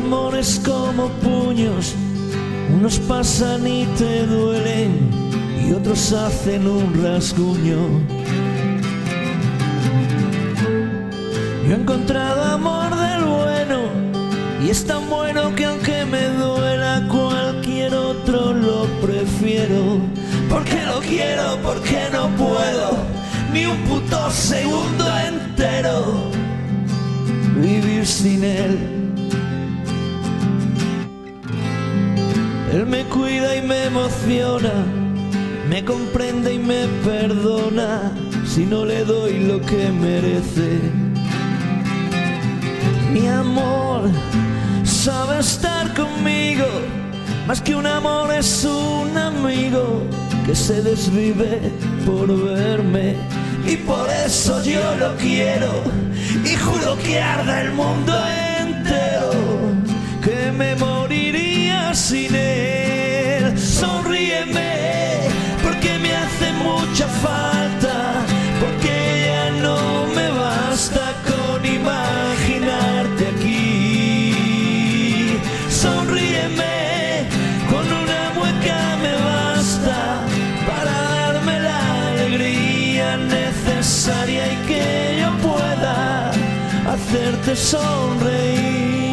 amores como puños, unos pasan y te duelen y otros hacen un rasguño. Yo he encontrado amor del bueno y es tan bueno que aunque me duela cualquier otro lo prefiero. Porque lo quiero, porque no puedo ni un puto segundo entero vivir sin él. Él me cuida y me emociona, me comprende y me perdona si no le doy lo que merece. Mi amor sabe estar conmigo, más que un amor es un amigo que se desvive por verme y por eso yo lo quiero y juro que arda el mundo entero que me moriría sin él sonríeme porque me hace mucha falta porque ya no me basta con imaginarte aquí sonríeme con una mueca me basta para darme la alegría necesaria y que yo pueda hacerte sonreír.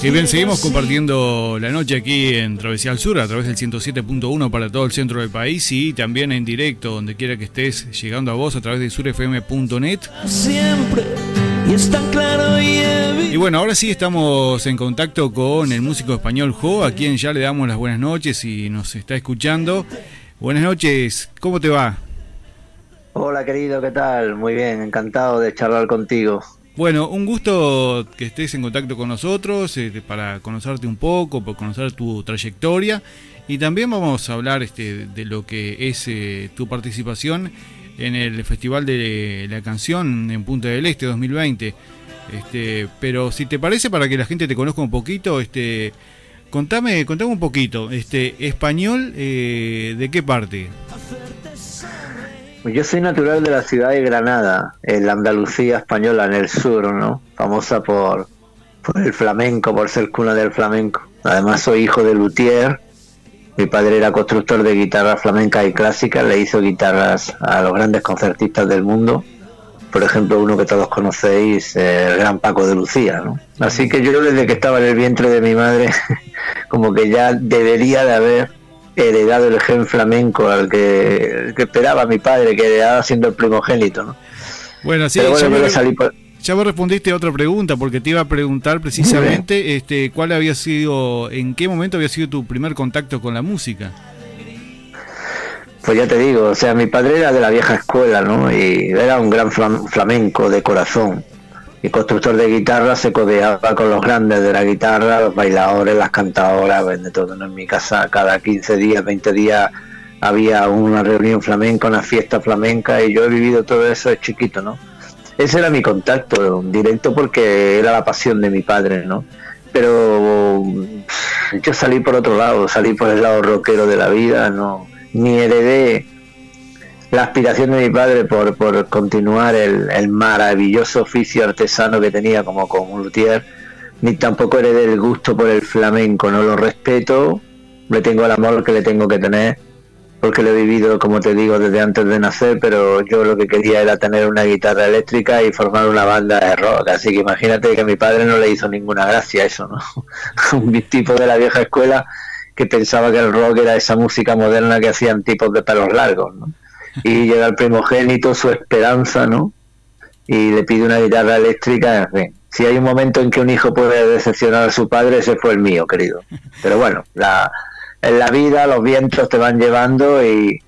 Y bien, seguimos compartiendo la noche aquí en Travesía al Sur a través del 107.1 para todo el centro del país y también en directo, donde quiera que estés, llegando a vos a través de surfm.net. siempre y es tan claro y. Y bueno, ahora sí estamos en contacto con el músico español Jo, a quien ya le damos las buenas noches y nos está escuchando. Buenas noches, ¿cómo te va? Hola querido, ¿qué tal? Muy bien, encantado de charlar contigo. Bueno, un gusto que estés en contacto con nosotros eh, para conocerte un poco, por conocer tu trayectoria y también vamos a hablar este, de lo que es eh, tu participación en el Festival de la Canción en Punta del Este 2020. Este, pero si te parece, para que la gente te conozca un poquito, este, contame, contame un poquito, este, español, eh, ¿de qué parte? Yo soy natural de la ciudad de Granada, en la Andalucía española, en el sur, ¿no? Famosa por, por el flamenco, por ser cuna del flamenco. Además soy hijo de luthier. Mi padre era constructor de guitarras flamencas y clásicas, le hizo guitarras a los grandes concertistas del mundo. Por ejemplo, uno que todos conocéis, el gran Paco de Lucía, ¿no? Así que yo desde que estaba en el vientre de mi madre, como que ya debería de haber heredado el gen flamenco al que, esperaba mi padre, que heredaba siendo el primogénito, ¿no? Bueno, sí, bueno, ya, yo me, le salí por- ya me respondiste a otra pregunta, porque te iba a preguntar precisamente este, cuál había sido, en qué momento había sido tu primer contacto con la música. Pues ya te digo, o sea, mi padre era de la vieja escuela, ¿no? Y era un gran flam- flamenco de corazón. Y constructor de guitarra se codeaba con los grandes de la guitarra, los bailadores, las cantadoras, de todo. En mi casa cada 15 días, 20 días había una reunión flamenca, una fiesta flamenca y yo he vivido todo eso de chiquito, ¿no? Ese era mi contacto directo porque era la pasión de mi padre, ¿no? Pero yo salí por otro lado, salí por el lado rockero de la vida, no ni heredé la aspiración de mi padre por, por continuar el, el maravilloso oficio artesano que tenía como, luthier, ni tampoco heredé el gusto por el flamenco, no lo respeto, le tengo el amor que le tengo que tener, porque lo he vivido, como te digo, desde antes de nacer, pero yo lo que quería era tener una guitarra eléctrica y formar una banda de rock, así que imagínate que a mi padre no le hizo ninguna gracia eso, ¿no? Un tipo de la vieja escuela que pensaba que el rock era esa música moderna que hacían tipos de pelos largos, ¿no? Y llega el primogénito, su esperanza, ¿no? Y le pide una guitarra eléctrica, en fin. Si hay un momento en que un hijo puede decepcionar a su padre, ese fue el mío, querido. Pero bueno, la, en la vida los vientos te van llevando y,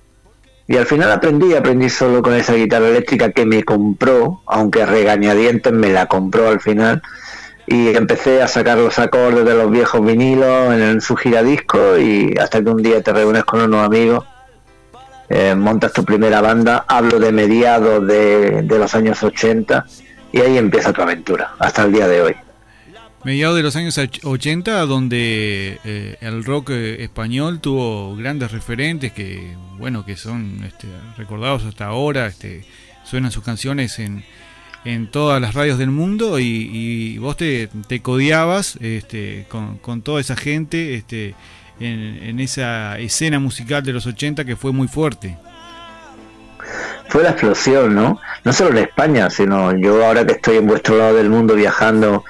y al final aprendí, aprendí solo con esa guitarra eléctrica que me compró, aunque regañadientes me la compró al final. Y empecé a sacar los acordes de los viejos vinilos en, en su giradisco y hasta que un día te reúnes con unos amigos, eh, montas tu primera banda, hablo de mediados de, los años 80 y ahí empieza tu aventura, hasta el día de hoy. Mediados de los años 80, donde eh, el rock eh, español tuvo grandes referentes que, bueno, que son este, recordados hasta ahora, este, suenan sus canciones en, todas las radios del mundo y, vos te, codiabas este, con, con, toda esa gente este, en, esa escena musical de los 80 que fue muy fuerte. Fue la explosión, ¿no? No solo en España, sino yo ahora que estoy en vuestro lado del mundo viajando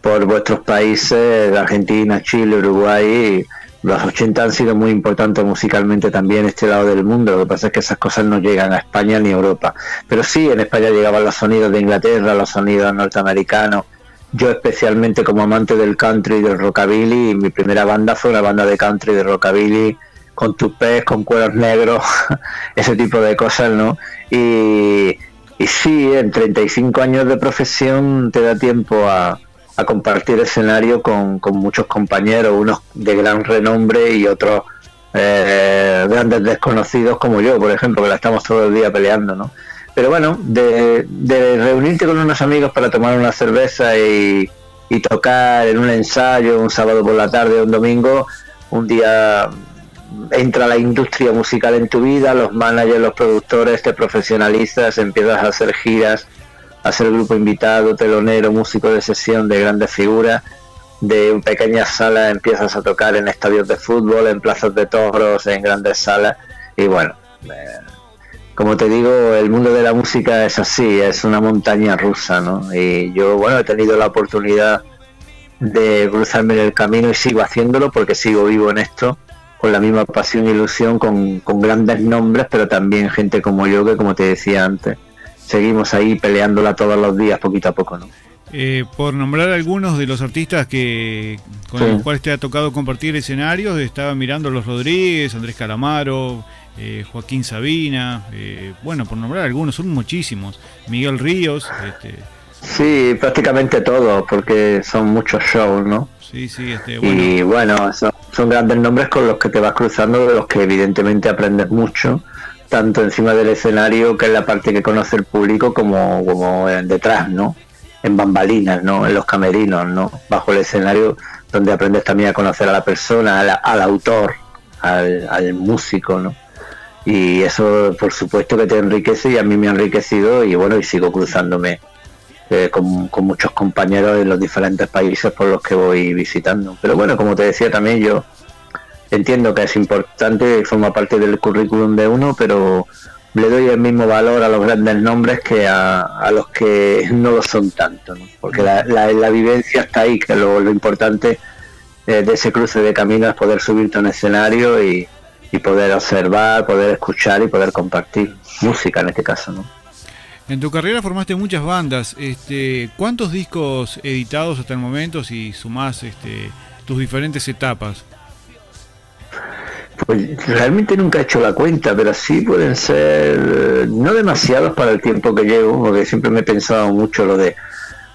por vuestros países, Argentina, Chile, Uruguay, los 80 han sido muy importantes musicalmente también este lado del mundo. Lo que pasa es que esas cosas no llegan a España ni a Europa. Pero sí, en España llegaban los sonidos de Inglaterra, los sonidos norteamericanos. Yo especialmente como amante del country y del rockabilly, mi primera banda fue una banda de country de rockabilly con tupés, con cueros negros, ese tipo de cosas, ¿no? Y, y sí, en 35 años de profesión te da tiempo a, compartir escenario con, muchos compañeros, unos de gran renombre y otros eh, grandes desconocidos como yo, por ejemplo, que la estamos todo el día peleando, ¿no? Pero bueno, de, reunirte con unos amigos para tomar una cerveza y, y tocar en un ensayo un sábado por la tarde o un domingo, un día entra la industria musical en tu vida, los managers, los productores, te profesionalizas, empiezas a hacer giras a ser grupo invitado, telonero, músico de sesión de grandes figuras. De pequeñas salas empiezas a tocar en estadios de fútbol, en plazas de toros, en grandes salas. Y bueno, eh, como te digo, el mundo de la música es así, es una montaña rusa, ¿no? Y yo, bueno, he tenido la oportunidad de cruzarme en el camino y sigo haciéndolo porque sigo vivo en esto, con la misma pasión e ilusión, con, con grandes nombres, pero también gente como yo, que como te decía antes, seguimos ahí peleándola todos los días, poquito a poco, ¿no? Eh, por nombrar algunos de los artistas que con los cuales te ha tocado compartir escenarios, estaba mirando los Rodríguez, Andrés Calamaro, eh, Joaquín Sabina, eh, bueno, por nombrar algunos, son muchísimos, Miguel Ríos. Este... Sí, prácticamente todos, porque son muchos shows, ¿no? Sí, sí, este, bueno. Y bueno, son, son grandes nombres con los que te vas cruzando, de los que evidentemente aprendes mucho tanto encima del escenario, que es la parte que conoce el público, como, como detrás, ¿no? En bambalinas, ¿no? En los camerinos, ¿no? Bajo el escenario, donde aprendes también a conocer a la persona, al, autor, al, músico, ¿no? Y eso, por supuesto, que te enriquece y a mí me ha enriquecido y bueno, y sigo cruzándome eh, con, con muchos compañeros en los diferentes países por los que voy visitando. Pero bueno, como te decía también, yo entiendo que es importante forma parte del currículum de uno, pero le doy el mismo valor a los grandes nombres que a, los que no lo son tanto, porque la, la, vivencia está ahí, que lo, lo importante eh, de ese cruce de caminos es poder subirte a un escenario y, y, poder observar, poder escuchar y poder compartir música en este caso. ¿no? En tu carrera formaste muchas bandas, este, ¿cuántos discos editados hasta el momento si sumás este, tus diferentes etapas? Pues realmente nunca he hecho la cuenta, pero sí pueden ser no demasiados para el tiempo que llevo, porque siempre me he pensado mucho lo de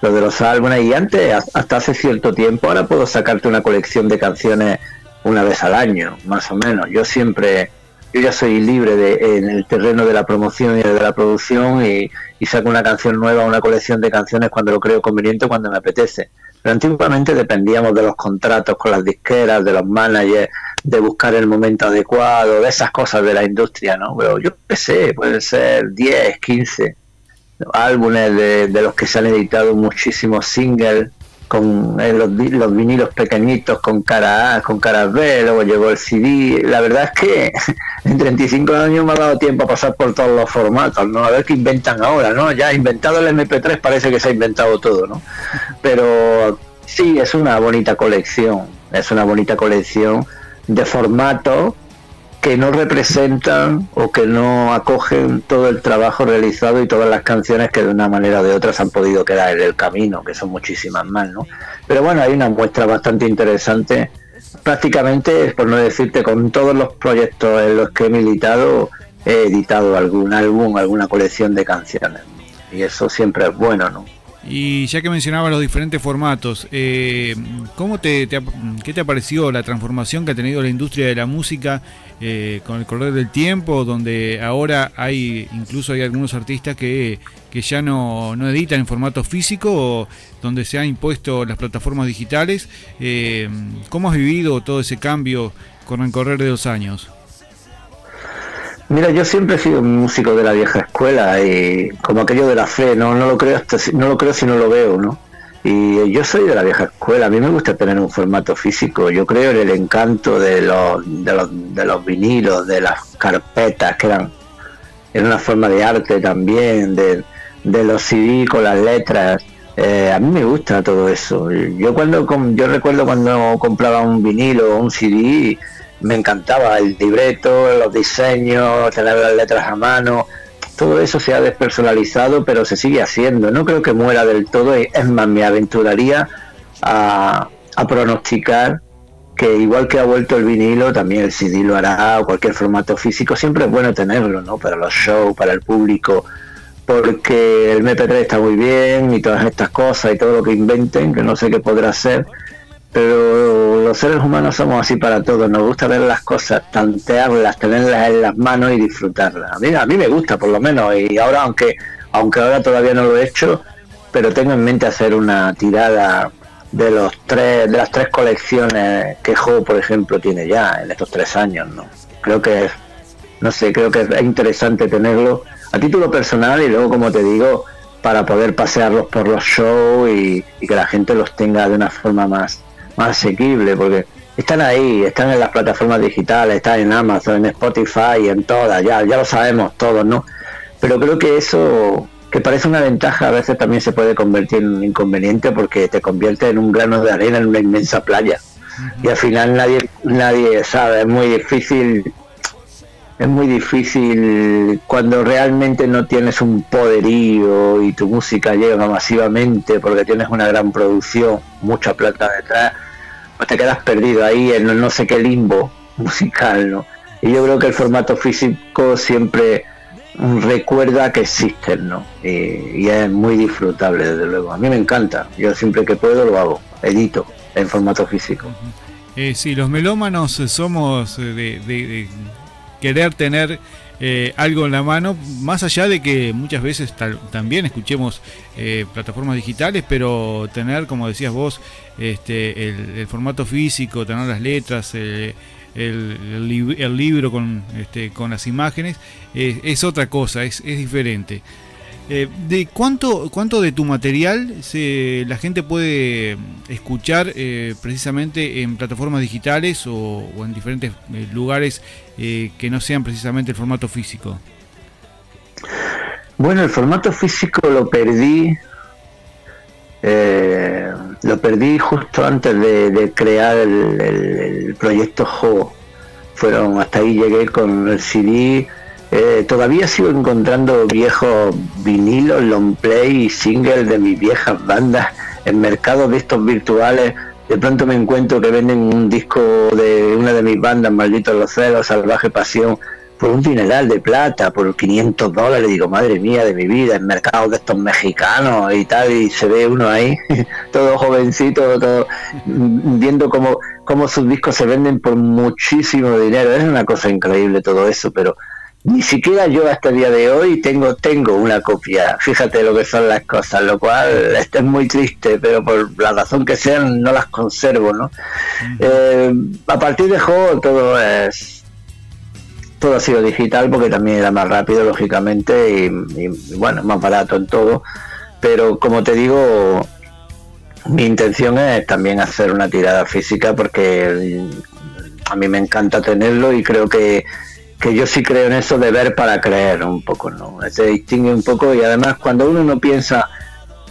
lo de los álbumes y antes hasta hace cierto tiempo ahora puedo sacarte una colección de canciones una vez al año, más o menos. Yo siempre yo ya soy libre de, en el terreno de la promoción y de la producción y, y saco una canción nueva, una colección de canciones cuando lo creo conveniente, cuando me apetece. Pero antiguamente dependíamos de los contratos con las disqueras, de los managers, de buscar el momento adecuado, de esas cosas de la industria, ¿no? Pero yo qué pueden ser 10, 15 álbumes de, de los que se han editado muchísimos singles con eh, los, los, vinilos pequeñitos con cara A, con cara B, luego llegó el CD. La verdad es que en 35 años me ha dado tiempo a pasar por todos los formatos, ¿no? A ver qué inventan ahora, ¿no? Ya inventado el MP3 parece que se ha inventado todo, ¿no? Pero sí, es una bonita colección, es una bonita colección de formato que no representan o que no acogen todo el trabajo realizado y todas las canciones que de una manera o de otra se han podido quedar en el camino, que son muchísimas más, ¿no? Pero bueno, hay una muestra bastante interesante, prácticamente, por no decirte, con todos los proyectos en los que he militado, he editado algún álbum, alguna colección de canciones, y eso siempre es bueno, ¿no? Y ya que mencionabas los diferentes formatos, eh, ¿cómo te, ¿qué te pareció la transformación que ha tenido la industria de la música eh, con el correr del tiempo, donde ahora hay incluso hay algunos artistas que, que ya no, no, editan en formato físico, donde se han impuesto las plataformas digitales? Eh, ¿Cómo has vivido todo ese cambio con el correr de los años? Mira, yo siempre he sido un músico de la vieja escuela y como aquello de la fe, no, no lo creo hasta, no lo creo si no lo veo, ¿no? Y yo soy de la vieja escuela, a mí me gusta tener un formato físico, yo creo en el encanto de los, de los, de los vinilos, de las carpetas, que eran, era una forma de arte también, de, de los CD con las letras. Eh, a mí me gusta todo eso. Yo cuando yo recuerdo cuando compraba un vinilo o un CD, me encantaba el libreto, los diseños, tener las letras a mano. Todo eso se ha despersonalizado, pero se sigue haciendo. No creo que muera del todo. Es más, me aventuraría a, pronosticar que igual que ha vuelto el vinilo, también el CD lo hará o cualquier formato físico. Siempre es bueno tenerlo, ¿no? Para los shows, para el público, porque el MP3 está muy bien y todas estas cosas y todo lo que inventen, que no sé qué podrá ser pero los seres humanos somos así para todos, nos gusta ver las cosas, tantearlas, tenerlas en las manos y disfrutarlas. A mí, a mí me gusta por lo menos y ahora aunque aunque ahora todavía no lo he hecho, pero tengo en mente hacer una tirada de los tres de las tres colecciones que juego por ejemplo tiene ya en estos tres años, ¿no? Creo que es, no sé, creo que es interesante tenerlo a título personal y luego como te digo para poder pasearlos por los shows y que la gente los tenga de una forma más más asequible, porque están ahí, están en las plataformas digitales, están en Amazon, en Spotify, en todas, ya, ya lo sabemos todos, ¿no? Pero creo que eso, que parece una ventaja, a veces también se puede convertir en un inconveniente porque te convierte en un grano de arena en una inmensa playa. Y al final nadie, nadie sabe, es muy difícil es muy difícil cuando realmente no tienes un poderío y tu música llega masivamente porque tienes una gran producción, mucha plata detrás, te quedas perdido ahí en no sé qué limbo musical, ¿no? Y yo creo que el formato físico siempre recuerda que existen, ¿no? Y, es muy disfrutable, desde luego. A mí me encanta. Yo siempre que puedo lo hago, edito en formato físico. Eh, sí, los melómanos somos de, querer tener eh, algo en la mano, más allá de que muchas veces también escuchemos eh, plataformas digitales, pero tener, como decías vos, este, el, formato físico, tener las letras, eh, el, libro con, este, con las imágenes, es otra cosa, es, es diferente. Eh, ¿De cuánto, cuánto de tu material se, la gente puede escuchar eh, precisamente en plataformas digitales o, en diferentes eh, lugares que no sean precisamente el formato físico? Bueno, el formato físico lo perdí, lo perdí justo antes de, crear el, el proyecto Jo. Fueron hasta ahí llegué con el CD eh, todavía sigo encontrando viejos vinilos, long play y singles de mis viejas bandas en mercados de estos virtuales. De pronto me encuentro que venden un disco de una de mis bandas, Malditos los Celos, Salvaje Pasión, por un dineral de plata, por 500 dólares. Digo, madre mía de mi vida, en mercados de estos mexicanos y tal, y se ve uno ahí, todo jovencito, todo, viendo cómo, cómo sus discos se venden por muchísimo dinero. Es una cosa increíble todo eso, pero ni siquiera yo hasta el día de hoy tengo tengo una copia. Fíjate lo que son las cosas, lo cual esto es muy triste, pero por la razón que sean no las conservo, ¿no? Eh, a partir de juego todo es todo ha sido digital porque también era más rápido lógicamente y, y bueno más barato en todo, pero como te digo mi intención es también hacer una tirada física porque a mí me encanta tenerlo y creo que que yo sí creo en eso de ver para creer un poco, ¿no? Se distingue un poco y además cuando uno no piensa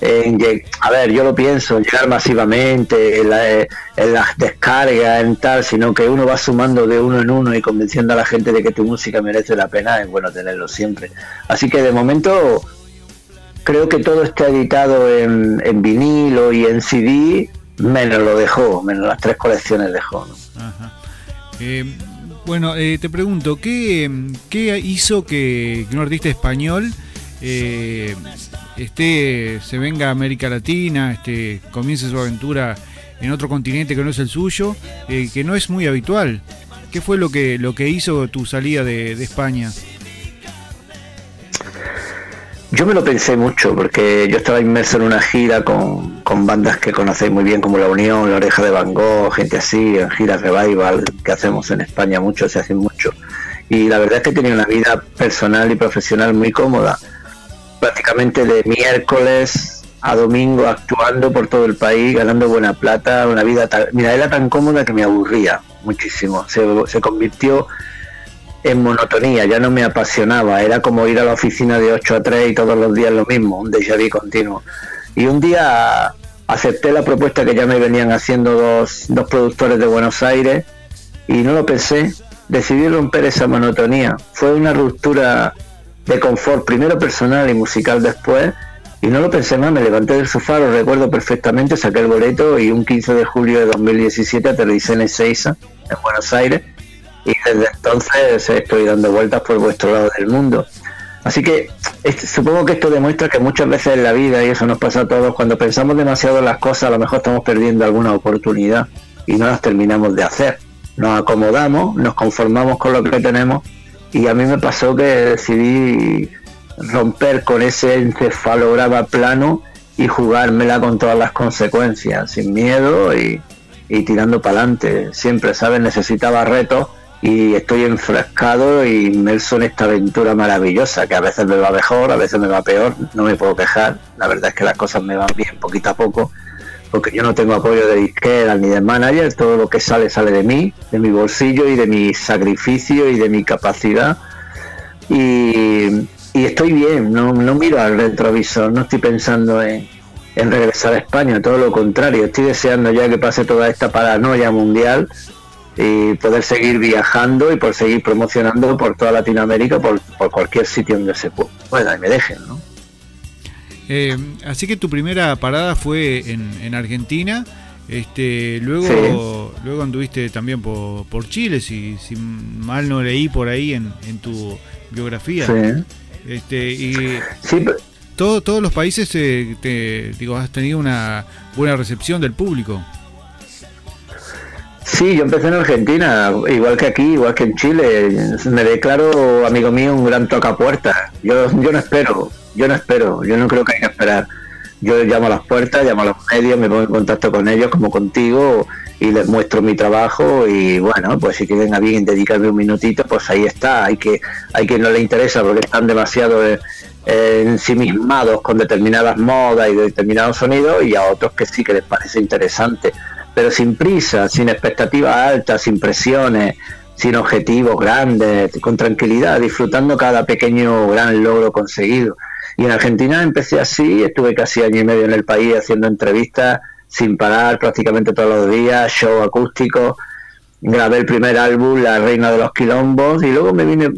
en, a ver, yo lo pienso, en llegar masivamente, en, las descargas, en tal, sino que uno va sumando de uno en uno y convenciendo a la gente de que tu música merece la pena, es bueno tenerlo siempre. Así que de momento creo que todo está editado en, vinilo y en CD, menos lo dejó, menos las tres colecciones dejó. ¿no? Eh, bueno, eh, te pregunto, ¿qué, hizo que, un artista español eh, esté, se venga a América Latina, este, comience su aventura en otro continente que no es el suyo, eh, que no es muy habitual. ¿Qué fue lo que, lo que hizo tu salida de, de España? Yo me lo pensé mucho porque yo estaba inmerso en una gira con, bandas que conocéis muy bien como La Unión, La Oreja de Van Gogh, gente así, en giras revival que hacemos en España mucho, se hace mucho. Y la verdad es que tenía una vida personal y profesional muy cómoda. Prácticamente de miércoles a domingo actuando por todo el país, ganando buena plata, una vida mira, era tan cómoda que me aburría muchísimo. Se convirtió en monotonía, ya no me apasionaba, era como ir a la oficina de 8 a 3 y todos los días lo mismo, un déjà vu continuo. Y un día acepté la propuesta que ya me venían haciendo dos, dos productores de Buenos Aires y no lo pensé, decidí romper esa monotonía. Fue una ruptura de confort, primero personal y musical después, y no lo pensé más, me levanté del sofá, lo recuerdo perfectamente, saqué el boleto y un 15 de julio de 2017 aterricé en Ezeiza, en Buenos Aires, desde entonces estoy dando vueltas por vuestro lado del mundo. Así que supongo que esto demuestra que muchas veces en la vida, y eso nos pasa a todos, cuando pensamos demasiado en las cosas, a lo mejor estamos perdiendo alguna oportunidad y no las terminamos de hacer. Nos acomodamos, nos conformamos con lo que tenemos y a mí me pasó que decidí romper con ese encefalograma plano y jugármela con todas las consecuencias, sin miedo y, y tirando para adelante. Siempre, ¿sabes? Necesitaba retos y estoy enfrascado y inmerso en esta aventura maravillosa, que a veces me va mejor, a veces me va peor, no me puedo quejar, la verdad es que las cosas me van bien poquito a poco, porque yo no tengo apoyo de disquera ni de manager, todo lo que sale sale de mí, de mi bolsillo y de mi sacrificio y de mi capacidad. Y, estoy bien, no, no miro al retrovisor, no estoy pensando en, en regresar a España, todo lo contrario, estoy deseando ya que pase toda esta paranoia mundial y poder seguir viajando y por seguir promocionando por toda Latinoamérica, por, por cualquier sitio donde se pueda y me dejen, ¿no? Eh, así que tu primera parada fue en, en Argentina, este, luego, luego anduviste también por, por Chile, si, si mal no leí por ahí en, en tu biografía. Sí. Este, y todo, todos los países eh, te, digo, has tenido una buena recepción del público. Sí, yo empecé en Argentina, igual que aquí, igual que en Chile. Me declaro, amigo mío, un gran tocapuertas. Yo, yo no espero, yo no espero, yo no creo que haya que esperar. Yo llamo a las puertas, llamo a los medios, me pongo en contacto con ellos como contigo y les muestro mi trabajo y bueno, pues si quieren a bien dedicarme un minutito, pues ahí está. Hay que, hay que no le interesa porque están demasiado eh, ensimismados con determinadas modas y determinados sonidos y a otros que sí que les parece interesante pero sin prisa, sin expectativas altas, sin presiones, sin objetivos grandes, con tranquilidad, disfrutando cada pequeño gran logro conseguido. Y en Argentina empecé así, estuve casi año y medio en el país haciendo entrevistas sin parar prácticamente todos los días, show acústico, grabé el primer álbum, La Reina de los Quilombos, y luego me vine,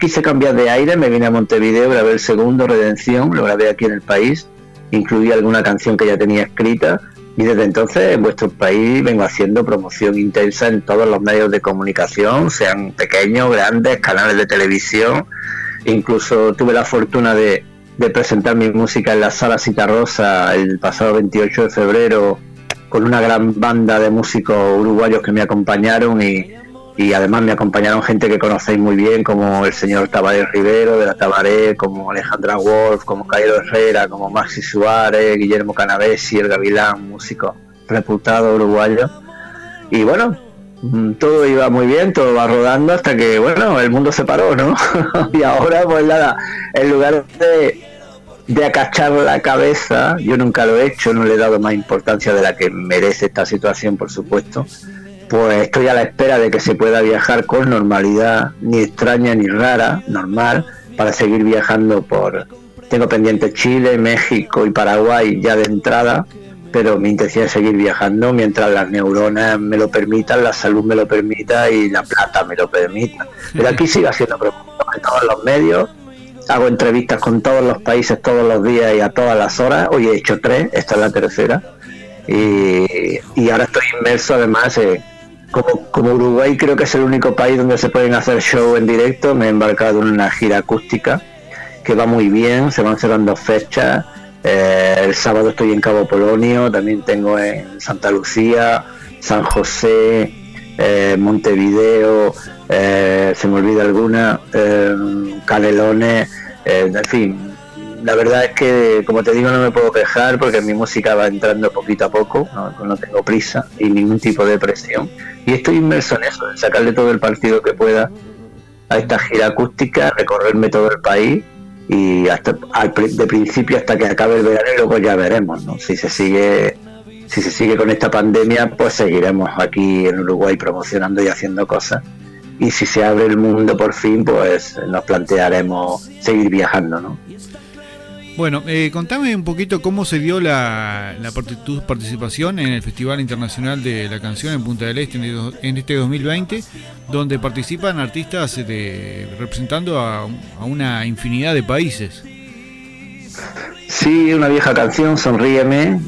quise cambiar de aire, me vine a Montevideo, grabé el segundo, Redención, lo grabé aquí en el país, incluí alguna canción que ya tenía escrita, y desde entonces en vuestro país vengo haciendo promoción intensa en todos los medios de comunicación, sean pequeños, grandes, canales de televisión. Incluso tuve la fortuna de, presentar mi música en la Sala Citarrosa el pasado 28 de febrero con una gran banda de músicos uruguayos que me acompañaron y, y además me acompañaron gente que conocéis muy bien, como el señor Tabaré Rivero de la Tabaré, como Alejandra Wolf, como Cairo Herrera, como Maxi Suárez, Guillermo Canavesi, el Gavilán, músico reputado uruguayo. Y bueno, mm, todo iba muy bien, todo va rodando hasta que, bueno, el mundo se paró, ¿no? y ahora, pues nada, en lugar de, de acachar la cabeza, yo nunca lo he hecho, no le he dado más importancia de la que merece esta situación, por supuesto pues estoy a la espera de que se pueda viajar con normalidad, ni extraña ni rara, normal, para seguir viajando por... Tengo pendiente Chile, México y Paraguay ya de entrada, pero mi intención es seguir viajando mientras las neuronas me lo permitan, la salud me lo permita y la plata me lo permita. Pero aquí sigo haciendo preguntas en todos los medios, hago entrevistas con todos los países todos los días y a todas las horas. Hoy he hecho tres, esta es la tercera. Y, y ahora estoy inmerso además en como, Uruguay creo que es el único país donde se pueden hacer show en directo, me he embarcado en una gira acústica que va muy bien, se van cerrando fechas Eh, el sábado estoy en Cabo Polonio, también tengo en Santa Lucía, San José, eh, Montevideo, eh, se me olvida alguna, Canelones, en fin. La verdad es que, como te digo, no me puedo quejar porque mi música va entrando poquito a poco, no, tengo prisa y ningún tipo de presión. Y estoy inmerso en eso, en sacarle todo el partido que pueda a esta gira acústica, recorrerme todo el país y hasta de principio hasta que acabe el verano y luego ya veremos ¿no? si se sigue si se sigue con esta pandemia pues seguiremos aquí en Uruguay promocionando y haciendo cosas y si se abre el mundo por fin pues nos plantearemos seguir viajando ¿no? Bueno, eh, contame un poquito cómo se dio la, la tu participación en el Festival Internacional de la Canción en Punta del Este en este 2020, donde participan artistas de, representando a, una infinidad de países. Sí, una vieja canción, Sonríeme.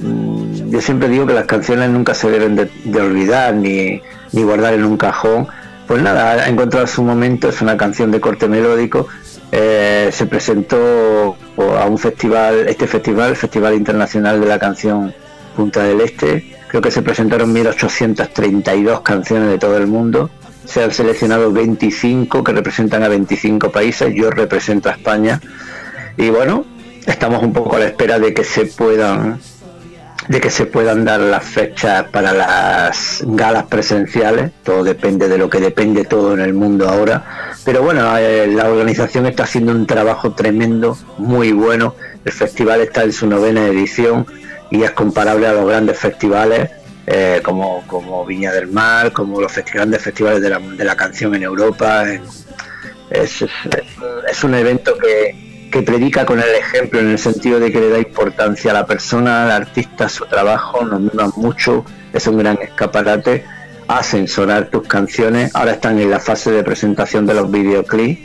Yo siempre digo que las canciones nunca se deben de, olvidar ni, ni guardar en un cajón. Pues nada, ha encontrado su momento, es una canción de corte melódico eh, se presentó a un festival, este festival, Festival Internacional de la Canción Punta del Este. Creo que se presentaron 1.832 canciones de todo el mundo. Se han seleccionado 25 que representan a 25 países. Yo represento a España. Y bueno, estamos un poco a la espera de que se puedan de que se puedan dar las fechas para las galas presenciales, todo depende de lo que depende todo en el mundo ahora, pero bueno, eh, la organización está haciendo un trabajo tremendo, muy bueno, el festival está en su novena edición y es comparable a los grandes festivales eh, como, como Viña del Mar, como los grandes festivales de la, de la canción en Europa, es, es un evento que, que predica con el ejemplo en el sentido de que le da importancia a la persona, al artista, a su trabajo, nos miman mucho, es un gran escaparate, hacen sonar tus canciones, ahora están en la fase de presentación de los videoclips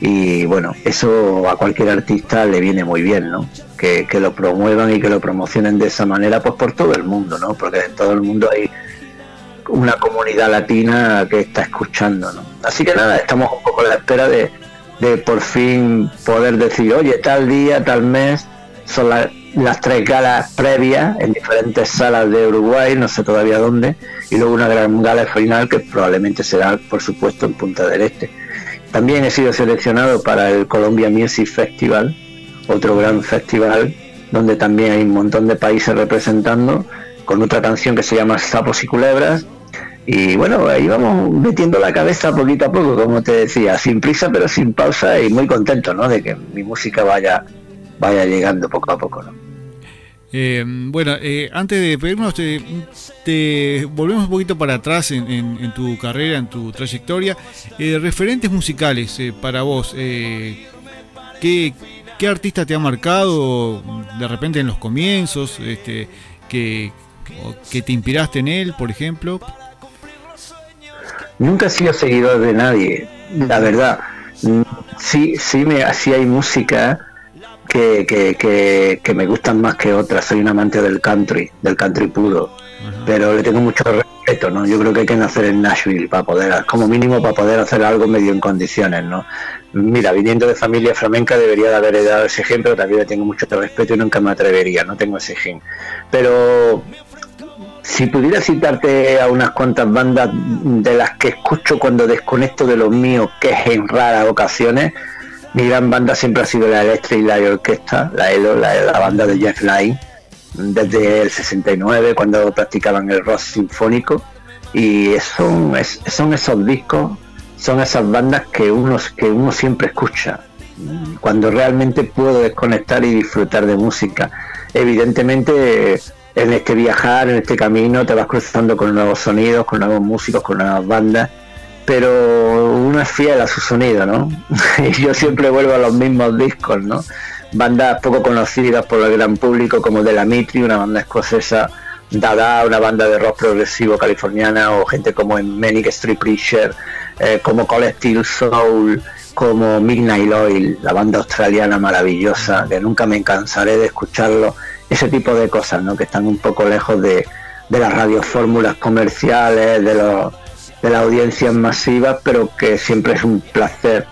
y bueno, eso a cualquier artista le viene muy bien, ¿no? Que, lo promuevan y que lo promocionen de esa manera, pues por todo el mundo, ¿no? Porque en todo el mundo hay una comunidad latina que está escuchando, ¿no? Así que nada, estamos un poco a la espera de, de por fin poder decir, oye, tal día, tal mes, son las tres galas previas en diferentes salas de Uruguay, no sé todavía dónde, y luego una gran gala final que probablemente será, por supuesto, en Punta del Este. También he sido seleccionado para el Colombia Music Festival, otro gran festival donde también hay un montón de países representando, con otra canción que se llama Sapos y Culebras, y bueno, ahí vamos metiendo la cabeza poquito a poco, como te decía, sin prisa pero sin pausa y muy contento, ¿no? De que mi música vaya, vaya llegando poco a poco. Eh, bueno, eh, antes de pedirnos, te, volvemos un poquito para atrás en, tu carrera, en tu trayectoria. Eh, referentes musicales para vos, ¿qué, ¿qué, artista te ha marcado de repente en los comienzos? Este, que, que te inspiraste en él, por ejemplo. Nunca he sido seguidor de nadie, la verdad. Sí, sí, me, sí hay música que, que, que, me gustan más que otras. Soy un amante del country, del country puro, pero le tengo mucho respeto, ¿no? Yo creo que hay que nacer en Nashville para poder, como mínimo para poder hacer algo medio en condiciones, ¿no? Mira, viniendo de familia flamenca debería de haber dado ese ejemplo, también le tengo mucho respeto y nunca me atrevería, no tengo ese gen. Pero si pudiera citarte a unas cuantas bandas de las que escucho cuando desconecto de los míos, que es en raras ocasiones, mi gran banda siempre ha sido la Electric la Orquesta, la ELO, la, banda de Jeff Lynne, desde el 69, cuando practicaban el rock sinfónico. Y son, esos discos, son esas bandas que uno siempre escucha, cuando realmente puedo desconectar y disfrutar de música. Evidentemente en este viajar, en este camino, te vas cruzando con nuevos sonidos, con nuevos músicos, con nuevas bandas, pero uno es fiel a su sonido, ¿no? y yo siempre vuelvo a los mismos discos, ¿no? Bandas poco conocidas por el gran público como De La Mitri, una banda escocesa, Dada, una banda de rock progresivo californiana, o gente como Manic Street Preacher, eh, como Collective Soul, como Midnight Oil, la banda australiana maravillosa, que nunca me cansaré de escucharlo ese tipo de cosas, ¿no? Que están un poco lejos de, de las radiofórmulas comerciales, de, los, de las audiencias masivas, pero que siempre es un placer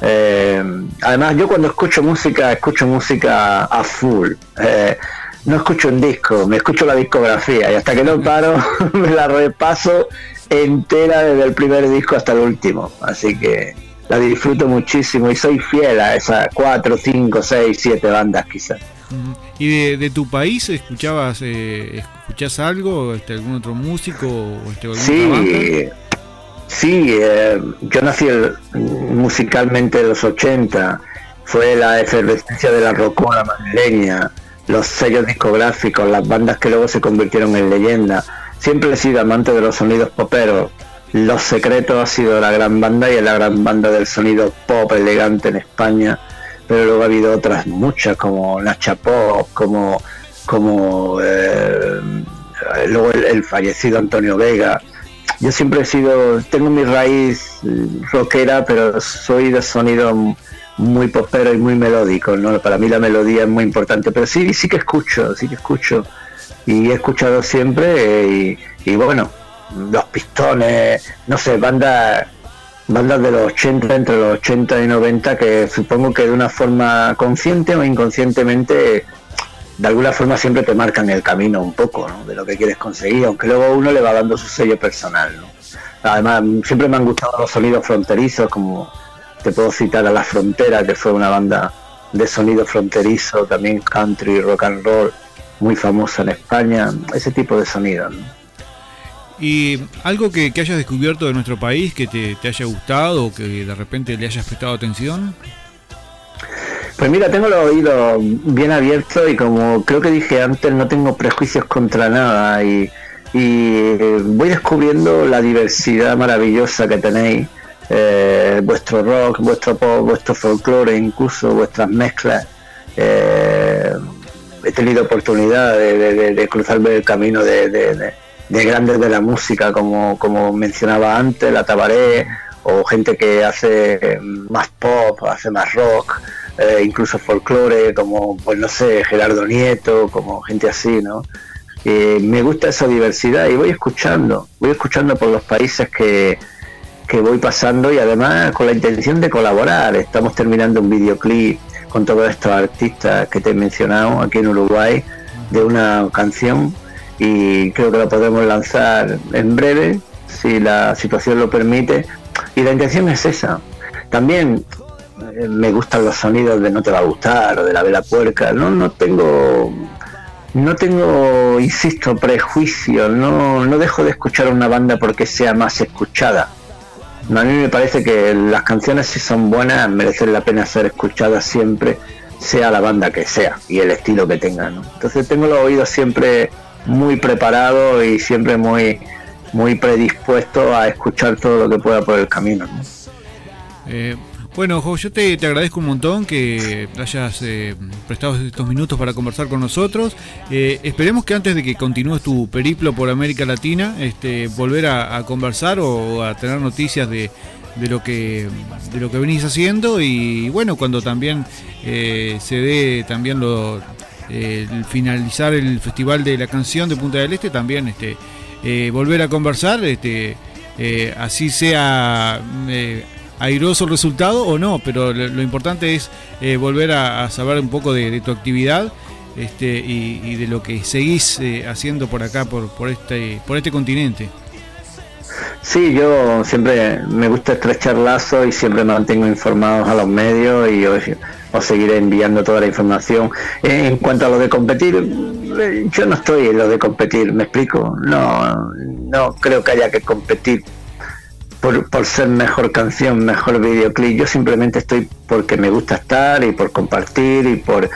Eh, además, yo cuando escucho música, escucho música a full. Eh, no escucho un disco, me escucho la discografía y hasta que no paro me la repaso entera desde el primer disco hasta el último. Así que la disfruto muchísimo y soy fiel a esas cuatro, cinco, seis, siete bandas quizás. ¿Y de, tu país escuchabas, eh, escuchás algo, este, algún otro músico o este, sí, Sí, eh, yo nací musicalmente en los 80, fue la efervescencia de la rocona madrileña, los sellos discográficos, las bandas que luego se convirtieron en leyenda. Siempre he sido amante de los sonidos poperos. Los Secretos ha sido la gran banda y es la gran banda del sonido pop elegante en España, pero luego ha habido otras muchas como Nacha Pop, como como eh, luego el fallecido Antonio Vega yo siempre he sido, tengo mi raíz rockera, pero soy de sonido muy popero y muy melódico, ¿no? Para mí la melodía es muy importante, pero sí, sí que escucho, sí que escucho. Y he escuchado siempre y, bueno, los pistones, no sé, bandas bandas de los 80, entre los 80 y 90, que supongo que de una forma consciente o inconscientemente de alguna forma siempre te marcan el camino un poco de lo que quieres conseguir, aunque luego uno le va dando su sello personal. Además, siempre me han gustado los sonidos fronterizos, como te puedo citar a La Frontera, que fue una banda de sonido fronterizo, también country, rock and roll, muy famosa en España, ese tipo de sonidos. ¿Y algo que, hayas descubierto de nuestro país que te, haya gustado o que de repente le hayas prestado atención? Pues mira, tengo los oídos bien abiertos y como creo que dije antes, no tengo prejuicios contra nada y, eh, voy descubriendo la diversidad maravillosa que tenéis, eh, vuestro rock, vuestro pop, vuestro folclore, incluso vuestras mezclas. Eh, he tenido oportunidad de, cruzarme el camino de, grandes de la música, como, como mencionaba antes, la Tabaré, o gente que hace más pop, hace más rock. Eh, incluso folclore, como, pues no sé, Gerardo Nieto, como gente así, ¿no? me gusta esa diversidad y voy escuchando, voy escuchando por los países que, que voy pasando y además con la intención de colaborar. Estamos terminando un videoclip con todos estos artistas que te he mencionado aquí en Uruguay de una canción y creo que lo podremos lanzar en breve si la situación lo permite y la intención es esa. También me gustan los sonidos de No te va a gustar o de la vela puerca. No, no tengo, no tengo, insisto, prejuicio. No, no dejo de escuchar una banda porque sea más escuchada. a mí me parece que las canciones si son buenas merecen la pena ser escuchadas siempre, sea la banda que sea y el estilo que tengan. Entonces tengo los oídos siempre muy preparados y siempre muy muy predispuesto a escuchar todo lo que pueda por el camino. Eh, bueno, Jo, yo te, agradezco un montón que hayas eh, prestado estos minutos para conversar con nosotros. Eh, esperemos que antes de que continúes tu periplo por América Latina, este, volver a, conversar o a tener noticias de, lo que de lo que venís haciendo y bueno, cuando también eh, se dé también lo el finalizar el Festival de la Canción de Punta del Este, también este, volver a conversar, este, así sea airoso el resultado o no, pero lo, importante es eh, volver a, saber un poco de, tu actividad este, y, de lo que seguís eh, haciendo por acá, por, por, este, por este continente. Sí, yo siempre me gusta estrechar lazos y siempre mantengo informados a los medios y os, seguiré enviando toda la información. En cuanto a lo de competir, eh, yo no estoy en lo de competir, ¿me explico? No, no creo que haya que competir por, por, ser mejor canción, mejor videoclip. Yo simplemente estoy porque me gusta estar y por compartir y por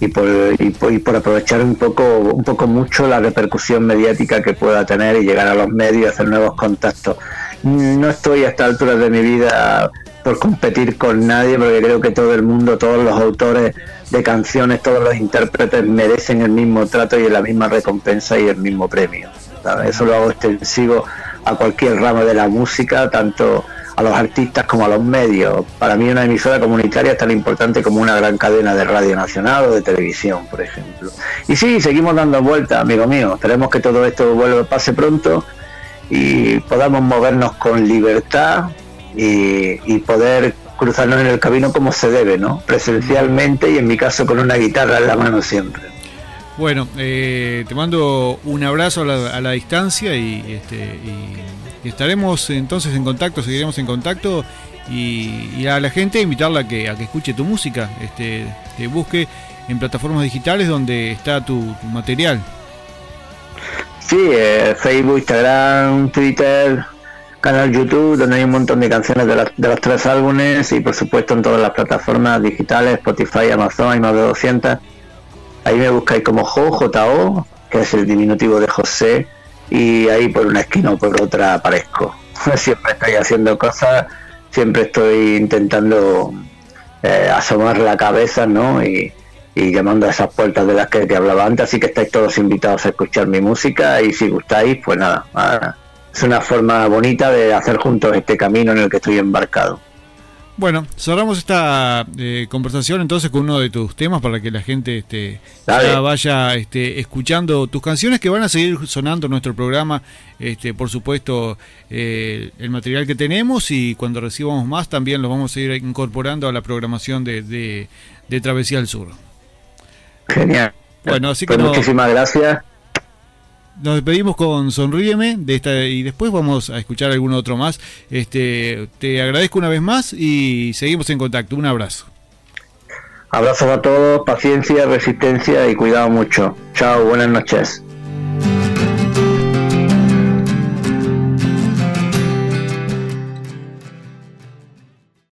y por, y por, aprovechar un poco un poco mucho la repercusión mediática que pueda tener y llegar a los medios y hacer nuevos contactos. No estoy a esta altura de mi vida por competir con nadie porque creo que todo el mundo, todos los autores de canciones, todos los intérpretes merecen el mismo trato y la misma recompensa y el mismo premio. Eso lo hago extensivo a cualquier ramo de la música, tanto a los artistas como a los medios. Para mí una emisora comunitaria es tan importante como una gran cadena de radio nacional o de televisión, por ejemplo. Y sí, seguimos dando vueltas, amigo mío. Esperemos que todo esto vuelva, pase pronto y podamos movernos con libertad y, poder cruzarnos en el camino como se debe, ¿no? Presencialmente y en mi caso con una guitarra en la mano siempre. Bueno, eh, te mando un abrazo a la, distancia y, este, y, estaremos entonces en contacto, seguiremos en contacto y, a la gente invitarla a que, a que escuche tu música, este, te busque en plataformas digitales donde está tu, material. Sí, eh, Facebook, Instagram, Twitter, canal YouTube, donde hay un montón de canciones de, de, los tres álbumes y por supuesto en todas las plataformas digitales, Spotify, Amazon, hay más de 200. Ahí me buscáis como JO, que es el diminutivo de José, y ahí por una esquina o por otra aparezco. Siempre estoy haciendo cosas, siempre estoy intentando eh, asomar la cabeza, ¿no? Y, y llamando a esas puertas de las que te hablaba antes, así que estáis todos invitados a escuchar mi música y si gustáis, pues nada, es una forma bonita de hacer juntos este camino en el que estoy embarcado. Bueno, cerramos esta eh, conversación entonces con uno de tus temas para que la gente este, vaya este, escuchando tus canciones que van a seguir sonando en nuestro programa. Este, por supuesto, eh, el material que tenemos y cuando recibamos más también lo vamos a ir incorporando a la programación de, de Travesía al Sur. Genial. Bueno, así que pues muchísimas gracias. Nos despedimos con Sonríeme de esta y después vamos a escuchar algún otro más. Este, te agradezco una vez más y seguimos en contacto. Un abrazo. Abrazos a todos, paciencia, resistencia y cuidado mucho. Chao, buenas noches.